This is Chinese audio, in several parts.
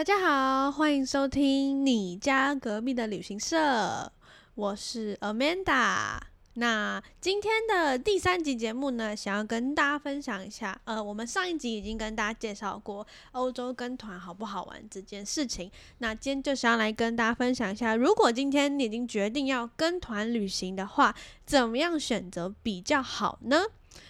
大家好，欢迎收听你家隔壁的旅行社，我是 Amanda。那今天的第三集节目呢，想要跟大家分享一下，呃，我们上一集已经跟大家介绍过欧洲跟团好不好玩这件事情。那今天就想要来跟大家分享一下，如果今天你已经决定要跟团旅行的话，怎么样选择比较好呢？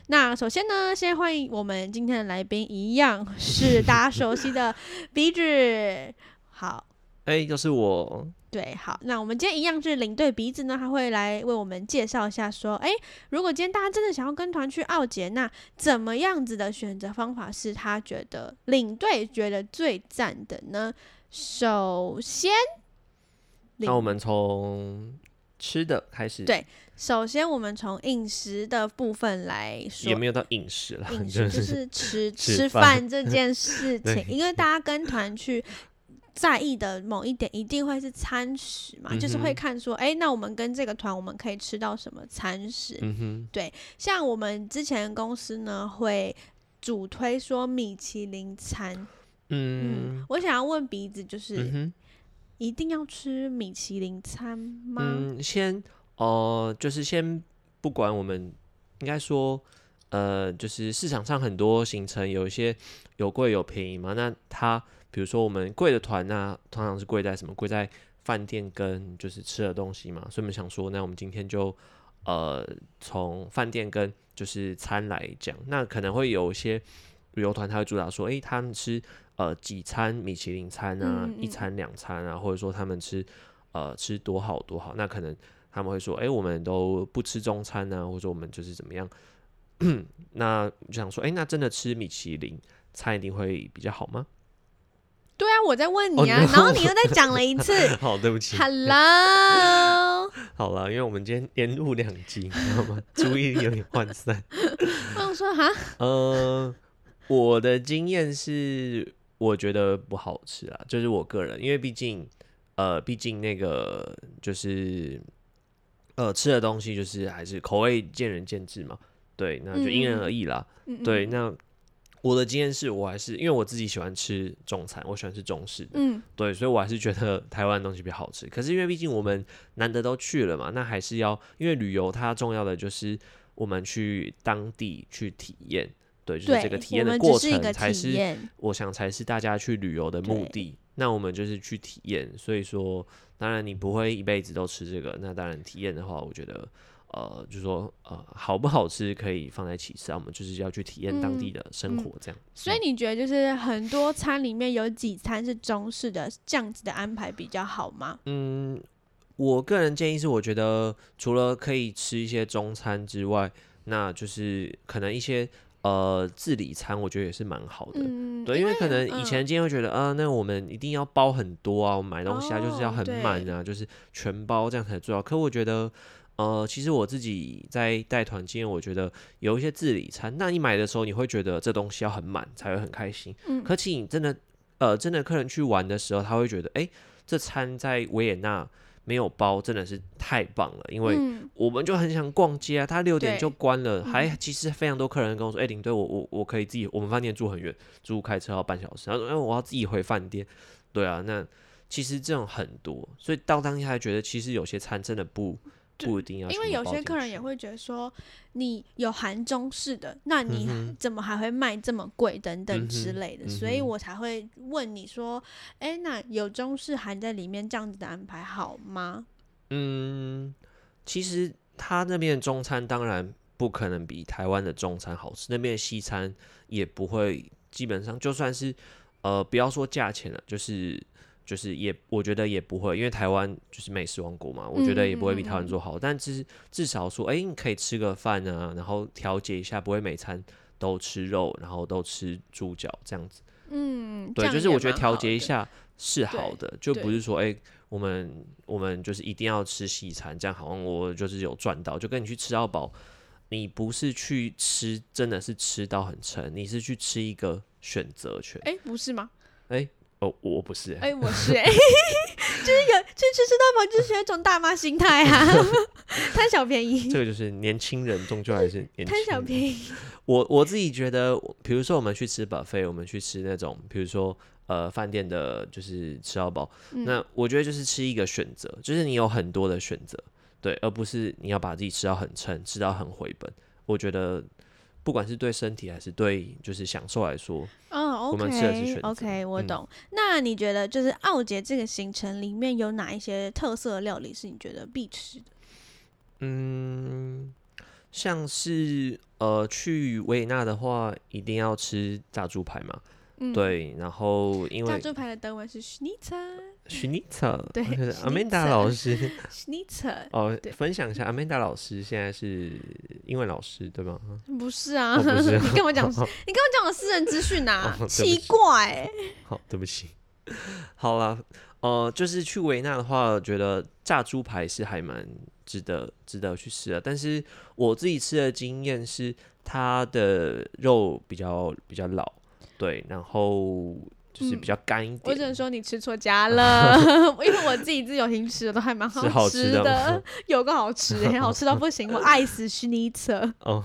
那首先呢，先欢迎我们今天的来宾，一样是 大家熟悉的鼻子。好，哎，就是我。对，好，那我们今天一样是领队鼻子呢，他会来为我们介绍一下，说，哎，如果今天大家真的想要跟团去奥杰，那怎么样子的选择方法是他觉得领队觉得最赞的呢？首先，那我们从吃的开始。对，首先我们从饮食的部分来说，也没有到饮食了，饮食就是吃 吃饭这件事情，因为大家跟团去。在意的某一点一定会是餐食嘛，就是会看说，哎，那我们跟这个团我们可以吃到什么餐食？对，像我们之前公司呢会主推说米其林餐。嗯，我想要问鼻子，就是一定要吃米其林餐吗？嗯，先哦，就是先不管我们应该说，呃，就是市场上很多行程有一些有贵有便宜嘛，那它。比如说我们贵的团呢，通常是贵在什么？贵在饭店跟就是吃的东西嘛。所以我们想说，那我们今天就呃从饭店跟就是餐来讲，那可能会有一些旅游团他会主打说，诶，他们吃呃几餐米其林餐啊，一餐两餐啊，或者说他们吃呃吃多好多好，那可能他们会说，哎，我们都不吃中餐呢，或者我们就是怎么样？那就想说，哎，那真的吃米其林餐一定会比较好吗？对啊，我在问你啊，然后你又再讲了一次。好，对不起。Hello。好了，因为我们今天连录两集，你知道吗？注意力有点涣散。我说哈，呃，我的经验是，我觉得不好吃啊，就是我个人，因为毕竟，呃，毕竟那个就是，呃，吃的东西就是还是口味见仁见智嘛。对，那就因人而异啦。对，那。我的经验是我还是因为我自己喜欢吃中餐，我喜欢吃中式的，嗯，对，所以我还是觉得台湾东西比较好吃。可是因为毕竟我们难得都去了嘛，那还是要因为旅游它重要的就是我们去当地去体验，对，就是这个体验的过程才是我想才是大家去旅游的目的。那我们就是去体验，所以说当然你不会一辈子都吃这个，那当然体验的话，我觉得。呃，就是说，呃，好不好吃可以放在其次啊，我们就是要去体验当地的生活，这样。所以你觉得，就是很多餐里面有几餐是中式的，这样子的安排比较好吗？嗯，我个人建议是，我觉得除了可以吃一些中餐之外，那就是可能一些呃自理餐，我觉得也是蛮好的。嗯，对，因为可能以前今天会觉得，啊，那我们一定要包很多啊，我们买东西啊就是要很满啊，就是全包这样才重要。可我觉得。呃，其实我自己在带团经验，我觉得有一些自理餐，那你买的时候，你会觉得这东西要很满才会很开心。嗯，可其你真的，呃，真的客人去玩的时候，他会觉得，哎，这餐在维也纳没有包，真的是太棒了。因为我们就很想逛街啊，他六点就关了，还其实非常多客人跟我说，哎，领队，我我我可以自己，我们饭店住很远，住开车要半小时，他说，哎，我要自己回饭店。对啊，那其实这种很多，所以到当下觉得，其实有些餐真的不。不一定要，因为有些客人也会觉得说，你有含中式的，那你怎么还会卖这么贵等等之类的，所以我才会问你说，哎，那有中式含在里面这样子的安排好吗？嗯，其实他那边的中餐当然不可能比台湾的中餐好吃，那边的西餐也不会，基本上就算是呃，不要说价钱了，就是。就是也，我觉得也不会，因为台湾就是美食王国嘛，我觉得也不会比台湾做好。但至至少说，哎，你可以吃个饭啊，然后调节一下，不会每餐都吃肉，然后都吃猪脚这样子。嗯，对，就是我觉得调节一下是好的，就不是说，哎，我们我们就是一定要吃西餐，这样好像我就是有赚到，就跟你去吃到饱，你不是去吃，真的是吃到很撑，你是去吃一个选择权。哎，不是吗？哎。哦，我不是，哎，我是，哎，就就是有去吃吃到饱，就是有一种大妈心态啊，贪小便宜。这个就是年轻人终究还是年轻。贪小便宜。我我自己觉得，比如说我们去吃 buffet，我们去吃那种，比如说呃饭店的，就是吃到饱。那我觉得就是吃一个选择，就是你有很多的选择，对，而不是你要把自己吃到很撑，吃到很回本。我觉得。不管是对身体还是对就是享受来说，嗯，OK，OK，我懂。那你觉得就是奥杰这个行程里面有哪一些特色料理是你觉得必吃的？嗯，像是呃去维也纳的话，一定要吃炸猪排嘛。对，然后因为炸猪排的德文是 Schnitzel，Schnitzel，对，Amanda 老师，Schnitzel，哦，分享一下，Amanda 老师现在是英文老师对吗？不是啊，你跟我讲，你跟我讲我私人资讯啊，奇怪。好，对不起。好了，呃，就是去维纳的话，觉得炸猪排是还蛮值得值得去吃的，但是我自己吃的经验是，它的肉比较比较老。对，然后就是比较干一点。我只能说你吃错家了，因为我自己自由行吃的都还蛮 好吃的，有个好吃，好吃到不行，我爱死虚尼车。哦，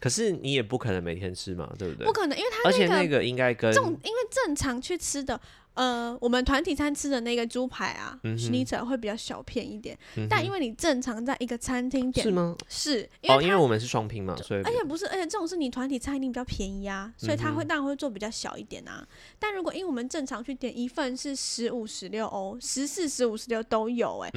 可是你也不可能每天吃嘛，对不对？不可能，因为它而且那个应该跟正，因为正常去吃的。呃，我们团体餐吃的那个猪排啊 s c h n i t z e r 会比较小片一点，但因为你正常在一个餐厅点是吗？是，哦，因为我们是双拼嘛，所以而且不是，而且这种是你团体餐一定比较便宜啊，所以它会当然会做比较小一点啊。但如果因为我们正常去点一份是十五十六欧，十四十五十六都有哎，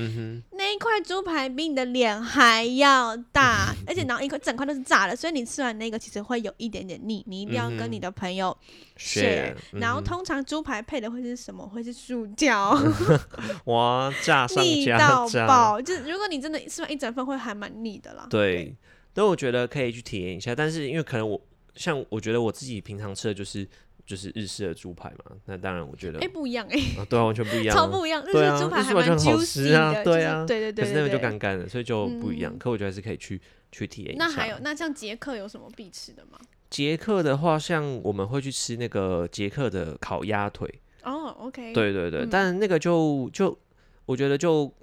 那一块猪排比你的脸还要大，而且然后一块整块都是炸的，所以你吃完那个其实会有一点点腻，你一定要跟你的朋友。是，然后通常猪排配的会是什么？会是薯条。哇，炸上腻到爆！就是如果你真的吃完一整份，会还蛮腻的啦。对，但我觉得可以去体验一下。但是因为可能我像我觉得我自己平常吃的就是就是日式的猪排嘛，那当然我觉得哎不一样哎，对啊，完全不一 样，超不一样。日式猪排还蛮 juicy 的，对啊，对对对。可是那个就干干的，所以就不一样。可我觉得还是可以去去体验一下。那还有，那像捷克有什么必吃的吗？捷克的话，像我们会去吃那个捷克的烤鸭腿哦，OK，对对对，但那个就就我觉得就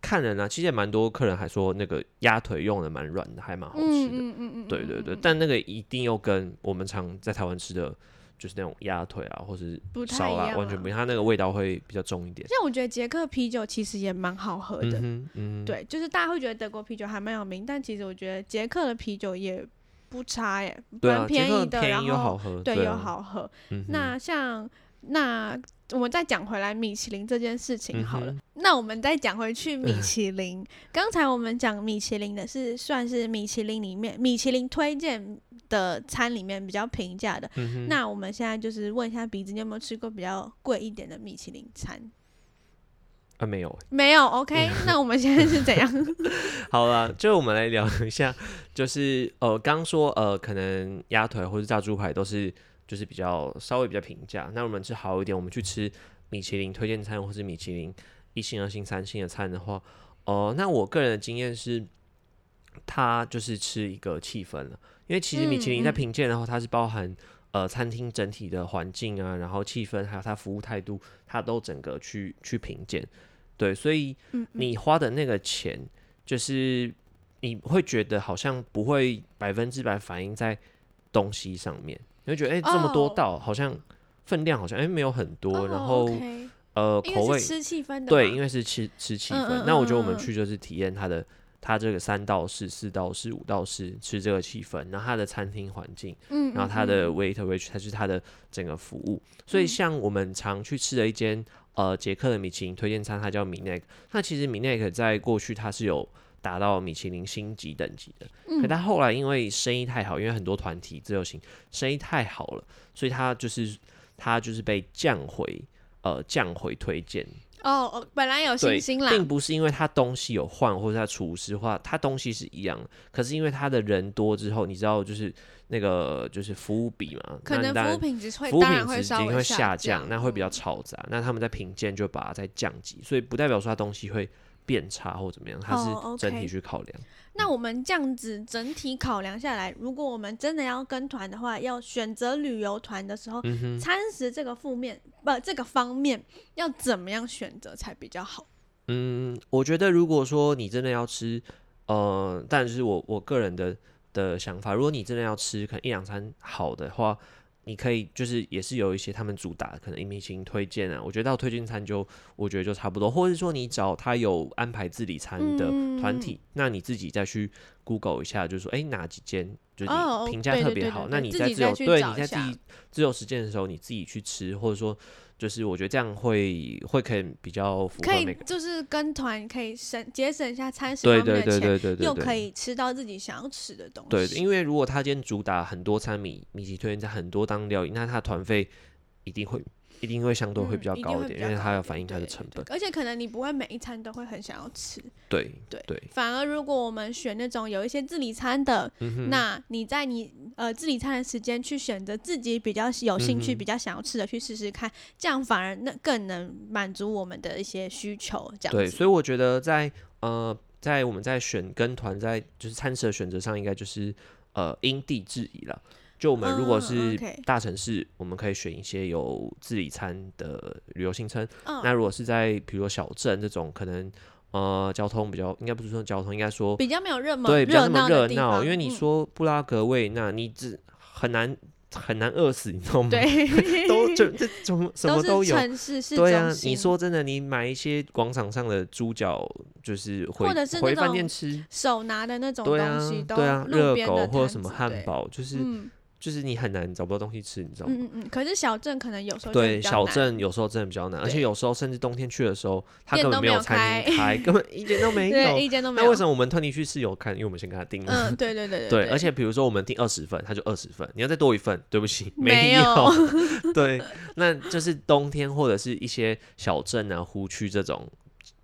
看人啊，其实也蛮多客人还说那个鸭腿用的蛮软的，还蛮好吃的，嗯嗯嗯对对对，但那个一定要跟我们常在台湾吃的就是那种鸭腿啊，或是烧腊完全不一样，它那个味道会比较重一点。像我觉得捷克啤酒其实也蛮好喝的，嗯，对，就是大家会觉得德国啤酒还蛮有名，但其实我觉得捷克的啤酒也。不差耶，蛮便宜的，然后对又好喝。那像那我们再讲回来米其林这件事情好了。那我们再讲回去米其林，刚才我们讲米其林的是算是米其林里面米其林推荐的餐里面比较平价的。那我们现在就是问一下鼻子，你有没有吃过比较贵一点的米其林餐？啊，没有，没有，OK，那我们现在是怎样？好了，就我们来聊一下，就是呃，刚说呃，可能鸭腿或者炸猪排都是就是比较稍微比较平价。那我们吃好一点，我们去吃米其林推荐餐或是米其林一星、二星、三星的餐的话，哦，那我个人的经验是，它就是吃一个气氛了，因为其实米其林在评鉴的话，它是包含呃餐厅整体的环境啊，然后气氛还有它服务态度，它都整个去去评鉴。对，所以你花的那个钱，就是你会觉得好像不会百分之百反映在东西上面，你会觉得哎，这么多道好像分量好像哎没有很多，然后呃口味吃气氛的，对，因为是吃吃气氛。那我觉得我们去就是体验它的，它这个三道式、四道式、五道式吃这个气氛，然后它的餐厅环境，嗯，然后它的 waiter w a i t 它是它的整个服务。所以像我们常去吃的一间。呃，捷克的米其林推荐餐，它叫米奈克。那其实米奈克在过去它是有达到米其林星级等级的，可它后来因为生意太好，因为很多团体自由行生意太好了，所以它就是它就是被降回呃降回推荐。哦哦，本来有信心啦，并不是因为他东西有换，或者他厨师化，他东西是一样的，可是因为他的人多之后，你知道就是那个就是服务比嘛，可能服务品质会服务品质稍会下降，那会比较嘈杂，那他们在品鉴就把它再降级，所以不代表说他东西会变差或怎么样，它是整体去考量。那我们这样子整体考量下来，如果我们真的要跟团的话，要选择旅游团的时候，餐食这个负面不这个方面要怎么样选择才比较好？嗯，我觉得如果说你真的要吃，呃，但是我我个人的的想法，如果你真的要吃，可能一两餐好的话。你可以就是也是有一些他们主打可能明星推荐啊，我觉得到推荐餐就我觉得就差不多，或者说你找他有安排自理餐的团体，那你自己再去 Google 一下，就是说哎哪几间就是评价特别好，那你在自由对你在自己自由时间的时候你自己去吃，或者说。就是我觉得这样会会可以比较符合那个，就是跟团可以省节省一下餐食方面的钱，又可以吃到自己想要吃的东西。对，因为如果他今天主打很多餐米米其推荐在很多当料理，那他的团费一定会。一定会相对会比较高一点，因为它要反映它的成本。而且可能你不会每一餐都会很想要吃。对对对。反而如果我们选那种有一些自理餐的，那你在你呃自理餐的时间去选择自己比较有兴趣、比较想要吃的去试试看，这样反而那更能满足我们的一些需求。这样对，所以我觉得在呃在我们在选跟团在就是餐食的选择上，应该就是呃因地制宜了。就我们如果是大城市，我们可以选一些有自理餐的旅游行程。那如果是在比如说小镇这种，可能呃交通比较，应该不是说交通，应该说比较没有热门，对，比较那么热闹。因为你说布拉格位，那你只很难很难饿死，你知道吗？对，都这这什么 什么都有。城市是对啊，你说真的，你买一些广场上的猪脚，就是或者是回饭店吃手拿的那种东西，对啊，热狗或者什么汉堡，就是。就是你很难找不到东西吃，你知道吗？嗯嗯嗯。可是小镇可能有时候对小镇有时候真的比较难，而且有时候甚至冬天去的时候，他根本没有餐厅开，根本一间都没 有，一间都没有。那为什么我们特地去是有看？因为我们先给他订了。嗯，对对对 对。对，而且比如说我们订二十份，他就二十份，你要再多一份，对不起，没有。对，那就是冬天或者是一些小镇啊、湖区这种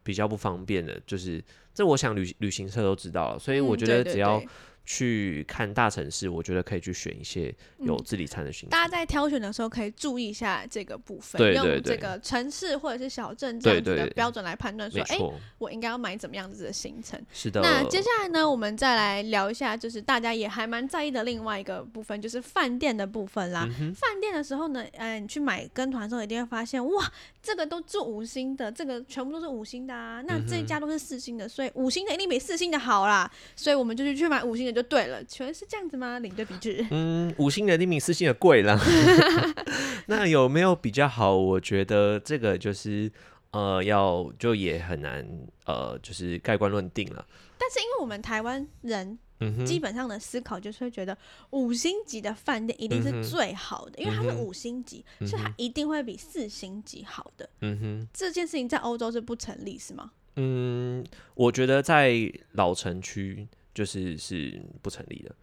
比较不方便的，就是这我想旅旅行社都知道了，所以我觉得只要。去看大城市，我觉得可以去选一些有自理餐的行程。大家在挑选的时候可以注意一下这个部分，用这个城市或者是小镇这样子的标准来判断，说，哎，我应该要买怎么样子的行程。是的。那接下来呢，我们再来聊一下，就是大家也还蛮在意的另外一个部分，就是饭店的部分啦。饭店的时候呢，哎，你去买跟团的时候，一定会发现，哇，这个都住五星的，这个全部都是五星的啊。那这一家都是四星的，所以五星的一定比四星的好啦。所以我们就去去买五星的。就对了，全是这样子吗？领对比制？嗯，五星的一定比四星的贵了。那有没有比较好？我觉得这个就是呃，要就也很难呃，就是盖棺论定了。但是因为我们台湾人基本上的思考就是会觉得五星级的饭店一定是最好的，因为它是五星级，所以它一定会比四星级好的。嗯哼，这件事情在欧洲是不成立是吗？嗯，我觉得在老城区。就是是不成立的，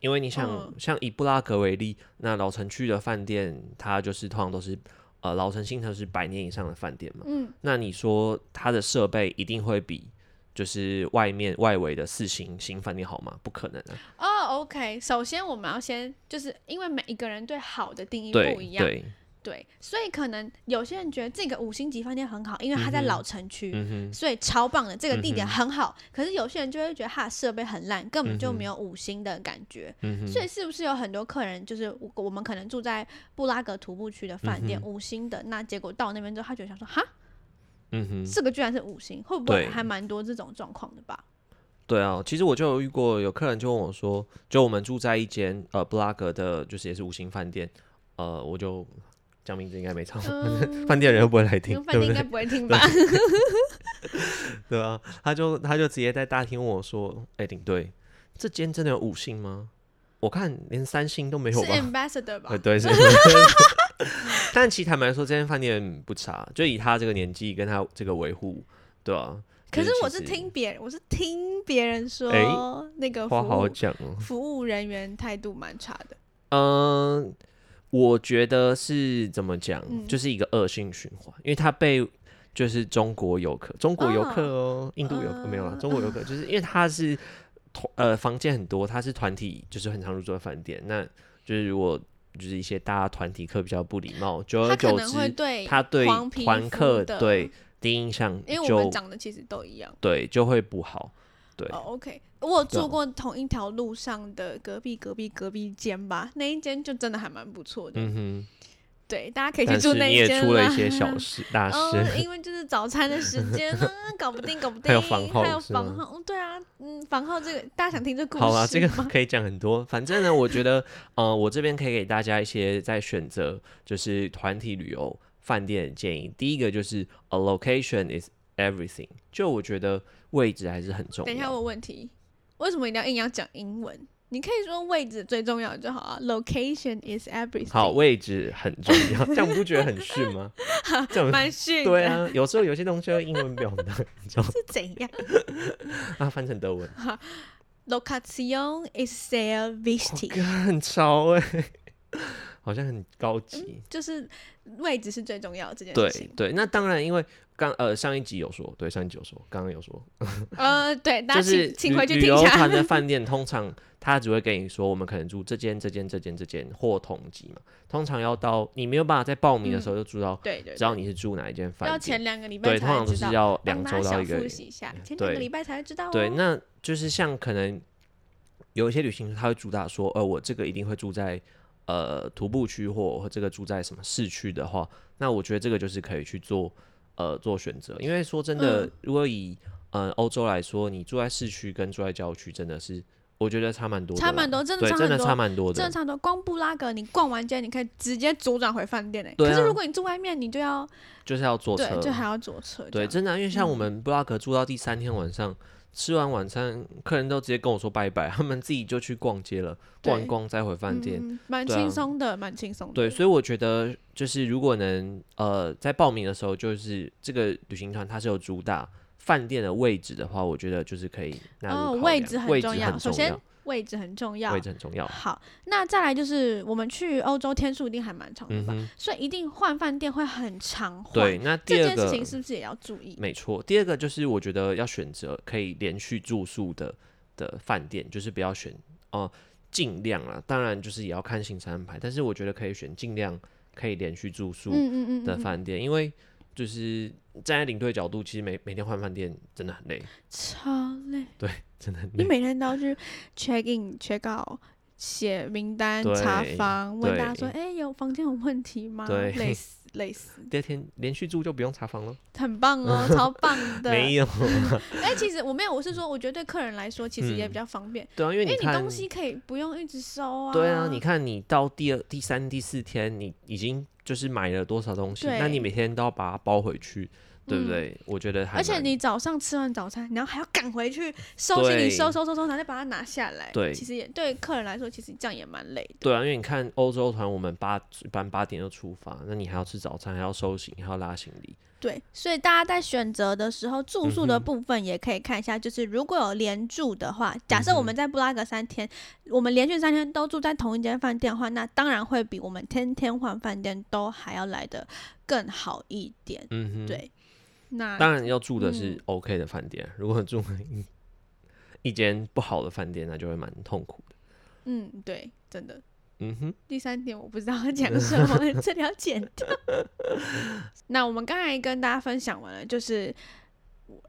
因为你想像以布拉格为例，那老城区的饭店，它就是通常都是呃老城新城是百年以上的饭店嘛，嗯，那你说它的设备一定会比就是外面外围的四星新饭店好吗？不可能啊！哦，OK，首先我们要先就是因为每一个人对好的定义不一样。对，所以可能有些人觉得这个五星级饭店很好，因为它在老城区，所以超棒的，这个地点很好。可是有些人就会觉得它的设备很烂，根本就没有五星的感觉。所以是不是有很多客人就是我们可能住在布拉格徒步区的饭店五星的，那结果到那边之后，他觉得想说哈，嗯哼，这个居然是五星，会不会还蛮多这种状况的吧？对啊，其实我就有遇过有客人就问我说，就我们住在一间呃布拉格的，就是也是五星饭店，呃，我就。讲名字应该没错，饭店人又不会来听，饭店应该不会听吧？对啊，他就他就直接在大厅问我说：“哎，领队，这间真的有五星吗？我看连三星都没有吧？” Ambassador 吧？对，是。但其实坦白说，这间饭店不差，就以他这个年纪跟他这个维护，对啊。可是我是听别人，我是听别人说，那个话好讲哦，服务人员态度蛮差的。嗯。我觉得是怎么讲，就是一个恶性循环，因为他被就是中国游客，中国游客哦，印度游客没有了，中国游客就是因为他是团呃房间很多，他是团体，就是很常入住的饭店，那就是如果就是一些大家团体课比较不礼貌，久而久之，他对团客对第一印象因为我们就长得其实都一样。对就会不好。对哦，OK，我住过同一条路上的隔壁隔壁隔壁间吧，那一间就真的还蛮不错的。嗯哼，对，大家可以去住那你也间出了一些小事大 哦事。，因为就是早餐的时间啊，搞不定，搞不定，还有房号还有房号，嗯对啊，嗯，房号这个大家想听这故事好啊，这个可以讲很多。反正呢，我觉得，呃，我这边可以给大家一些在选择就是团体旅游饭店的建议。第一个就是 a location is everything，就我觉得位置还是很重要等一下，我问题，为什么一定要硬要讲英文？你可以说位置最重要就好啊，location is everything。好，位置很重要，这样不觉得很逊吗？这样蛮逊，对啊，有时候有些东西用英文表达，你知道吗？是怎样 啊，翻成德文，？Location is sehr wichtig，、很潮哎、好像很高级。就是位置是最重要的这件对事情。对，那当然，因为刚呃上一集有说，对上一集有说，刚刚有说，呃，对，大家请、就是请回去旅听一下。旅游团的饭 店，通常他只会跟你说，我们可能住这间、这间、这间、这间或同级嘛。通常要到你没有办法在报名的时候就知道，对对知道你是住哪一间要饭店。前两个礼拜对，通常都，是要两周到一个复习一下，前两对个礼拜才会知道哦。对，那就是像可能有一些旅行社他会主打说，呃，我这个一定会住在呃徒步区或或这个住在什么市区的话，那我觉得这个就是可以去做呃做选择，因为说真的，嗯。如果以呃欧洲来说，你住在市区跟住在郊区真的是我觉得差蛮多的啦，差蛮多，真的对，真的差很多，差蛮多的。真的差很多。光布拉格，你逛完街，你可以直接左转回饭店诶。对啊可是如果你住外面，你就要就是要坐车，，就还要坐车这对，样。真的啊、因为像我嗯们布拉格住到第三天晚上，吃完晚餐，客人都直接跟我说拜拜，他们自己就去逛街了，逛逛再回饭店。嗯，蛮对啊轻松的，蛮轻松的。对，所以我觉得就是如果能呃在报名的时候，就是这个旅行团它是有主打饭店的位置的话，我觉得就是可以纳入哦位置很重要首先位置很重要位。置很重要。好，那再来就是我们去欧洲天数一定还蛮长的吧，嗯，所以一定换饭店会很常换。对，那这第二个件事情是不是也要注意？没错，第二个就是我觉得要选择可以连续住宿的的饭店，就是不要选哦，尽量啊，当然就是也要看行程安排，但是我觉得可以选尽量可以连续住宿嗯嗯嗯的嗯嗯，饭店，因为就是站在领队角度，其实每每天换饭店真的很累，超累。对真的很累。你每天都要去 check in、check out、写名单、查房，问大家说：“哎、有房间有问题吗？”对累 死，累死，第二天连续住就不用查房了，很棒哦，超棒 的。没有，哎、其实我没有，我是说，我觉得对客人来说，其实也嗯比较方便，对啊，因为因为你东西可以不用一直收啊。对啊，你看你到第二、第三、第四天，你已经就是买了多少东西，那你每天都要把它包回去，对不嗯对？我觉得还而且你早上吃完早餐，然后还要赶回去收行李，收收收收，然后再把它拿下来。对其实也对客人来说，其实这样也蛮累的。对啊，因为你看欧洲团，我们八一般八点就出发，那你还要吃早餐，还要收行李，还要拉行李。对，所以大家在选择的时候，住宿的部分也可以看一下，就是如果有连住的话，假设我们在布拉格三天，我们连续三天都住在同一间饭店的话，那当然会比我们天天换饭店都还要来的更好一点。嗯哼，，对，那当然要住的是嗯 OK 的饭店，如果住一一间不好的饭店，那就会蛮痛苦的。嗯，对，真的。嗯哼，第三点我不知道要讲什么，这里要剪掉。那我们刚才跟大家分享完了，就是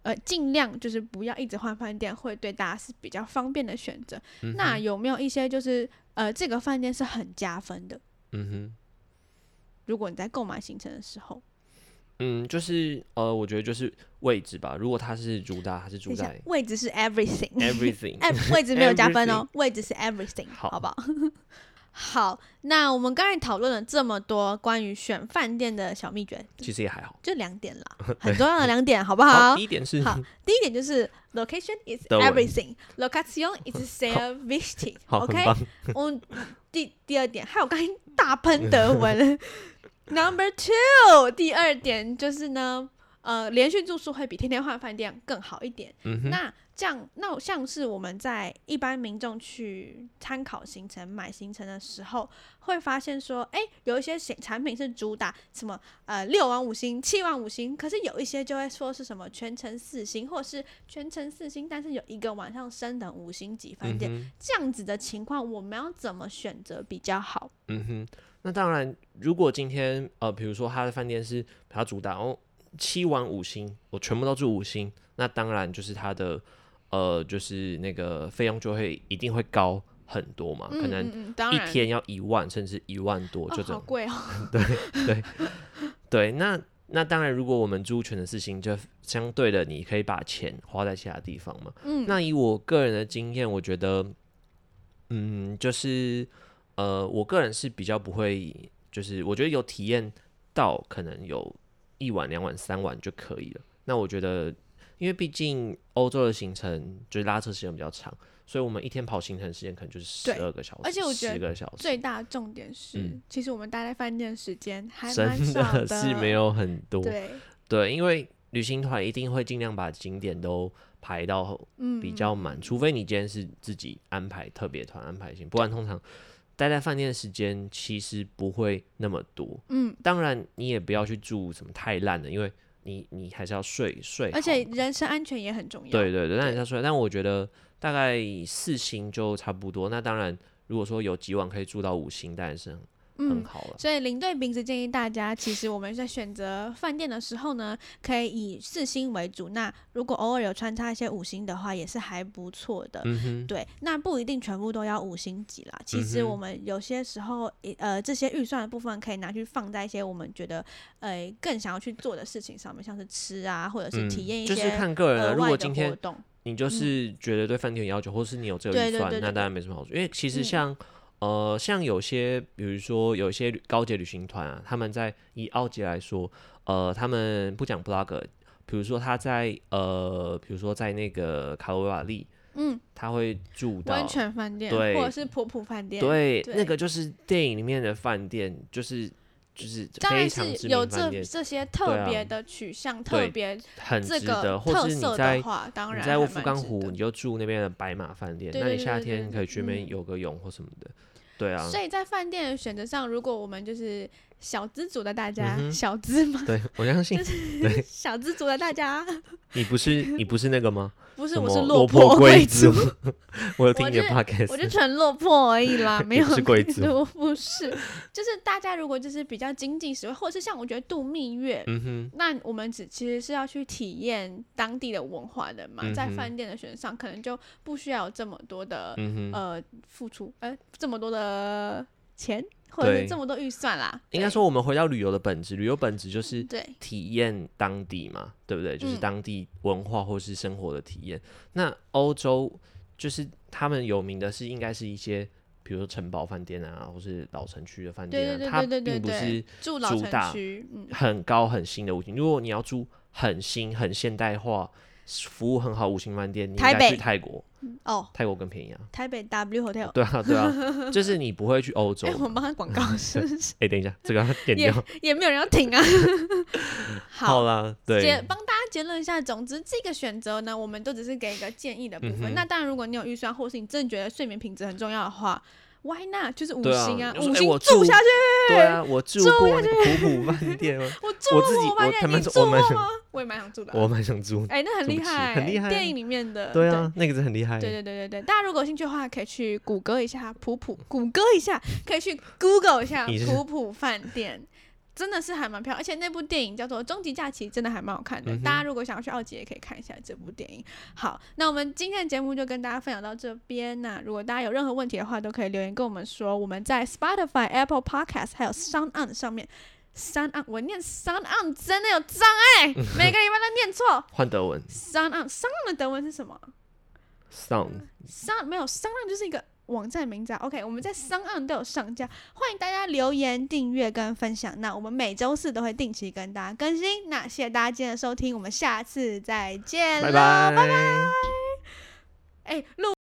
呃，尽量就是不要一直换饭店，会对大家是比较方便的选择。嗯那有没有一些就是呃，这个饭店是很加分的？嗯哼，如果你在购买行程的时候，嗯，就是呃，我觉得就是位置吧。如果它是主打，它是主等一下在位置是 everything，everything，哎，位置没有加分哦，位置是 everything，好好不好？好，那我们刚才讨论了这么多关于选饭店的小秘诀，其实也还好。就两点啦，很重要的两点，好不好，好第？一点是好第一点就是 location is everything，location is sehr wichtig。好，很 OK，棒。我第第二点，还有刚才大喷德文。Number two，第二点就是呢，呃，连续住宿会比天天换饭店更好一点。嗯哼，那这样，那像是我们在一般民众去参考行程、买行程的时候，会发现说，哎、有一些产产品是主打什么呃六晚五星、七晚五星，可是有一些就会说是什么全程四星，或者是全程四星，但是有一个晚上升等五星级饭店，这样子的情况，我们要怎么选择比较好？嗯哼，那当然，如果今天呃，比如说他的饭店是它主打哦，七晚五星，我全部都住五星，那当然就是它的呃，就是那个费用就会一定会高很多嘛，可能一天要一万甚至一万多，就这种贵哦。对对对，那那当然，如果我们租全的事情，就相对的你可以把钱花在其他地方嘛。嗯，那以我个人的经验，我觉得，嗯，就是呃，我个人是比较不会，就是我觉得有体验到可能有。一晚、两晚、三晚就可以了。那我觉得，因为毕竟欧洲的行程就是拉车时间比较长，所以我们一天跑行程时间可能就是十二个小时。而且我觉得最大重点是，其实我们待在饭店时间还真的是没有很多。对对，因为旅行团一定会尽量把景点都排到比较满，除非你今天是自己安排特别团安排行，不然通常。待在饭店的时间其实不会那么多，嗯，当然你也不要去住什么太烂的，因为你你还是要睡睡，而且人身安全也很重要。对对对，那你要睡，但我觉得大概四星就差不多。那当然，如果说有几晚可以住到五星，当然是。很好了，所以领队平时建议大家，其实我们在选择饭店的时候呢，可以以四星为主。那如果偶尔有穿插一些五星的话，也是还不错的。嗯对，那不一定全部都要五星级啦。其实我们有些时候，呃，这些预算的部分可以拿去放在一些我们觉得呃更想要去做的事情上面，像是吃啊，或者是体验一些就是看个人。如果今天你就是觉得对饭店有要求，或是你有这个预算，那当然没什么好处。因为其实像。呃，像有些，比如说有一些高阶旅行团啊，他们在以奥杰来说，呃，他们不讲 blog，比如说他在呃，比如说在那个卡罗瓦利，嗯，他会住到温泉饭店，对，或者是普普饭店，对，那个就是电影里面的饭店，就是就是非常有这这些特别的取向，特别很值得，或是你在当然你在乌夫冈湖，你就住那边的白马饭店，那你夏天可以去那边游个泳或什么的。所以在饭店的选择上，如果我们就是小资族的大家，小资吗？对我相信，对小资族的大家，你不是你不是那个吗？不是，我是落魄贵族。我有听你的 podcast，我就纯落魄而已啦，没有是贵族，不是。就是大家如果就是比较经济实惠，或者是像我觉得度蜜月，嗯哼，那我们只其实是要去体验当地的文化的嘛，在饭店的选择上，可能就不需要有这么多的呃付出，呃，这么多的钱。或者是这么多预算啦，应该说我们回到旅游的本质，旅游本质就是对体验当地嘛，对不对？就是当地文化或是生活的体验。那欧洲就是他们有名的是，应该是一些比如说城堡饭店啊，或是老城区的饭店啊，它并不是住老城区，很高很新的屋顶。如果你要住很新很现代化。服务很好，五星饭店，你应该去泰国哦，泰国更便宜啊。台北 W Hotel，对啊，对啊，就是你不会去欧洲。哎，我帮他广告是？哎，等一下，这个要点掉，也没有人要停啊。好啦，对，帮大家结论一下。总之，这个选择呢，我们都只是给一个建议的部分。那当然，如果你有预算，或是你真的觉得睡眠品质很重要的话。Why not？就是五星啊，五星住下去。对啊，我住过普普饭店我住我自己，我他们我蛮想，我也蛮想住的。我蛮想住。哎，那很厉害，很厉害。电影里面的。对啊，那个是很厉害。对对对对对，大家如果有兴趣的话，可以去谷歌一下普普，谷歌一下，可以去 Google 一下普普饭店。真的是还蛮漂亮，而且那部电影叫做《终极假期》，真的还蛮好看的。大家如果想要去奥吉，也可以看一下这部电影。好，那我们今天的节目就跟大家分享到这边。那如果大家有任何问题的话，都可以留言跟我们说。我们在 Spotify、Apple Podcast 还有 Sound On 上面，Sound On 我念 Sound On 真的有障碍，每个礼拜都念错。换德文，Sound On，Sound On 的德文是什么？Sound，Sound 没有，Sound On 就是一个。网站名字啊，OK，我们在商岸都有上架，欢迎大家留言、订阅跟分享。那我们每周四都会定期跟大家更新。那谢谢大家今天的收听，我们下次再见拜拜，拜拜。哎，录。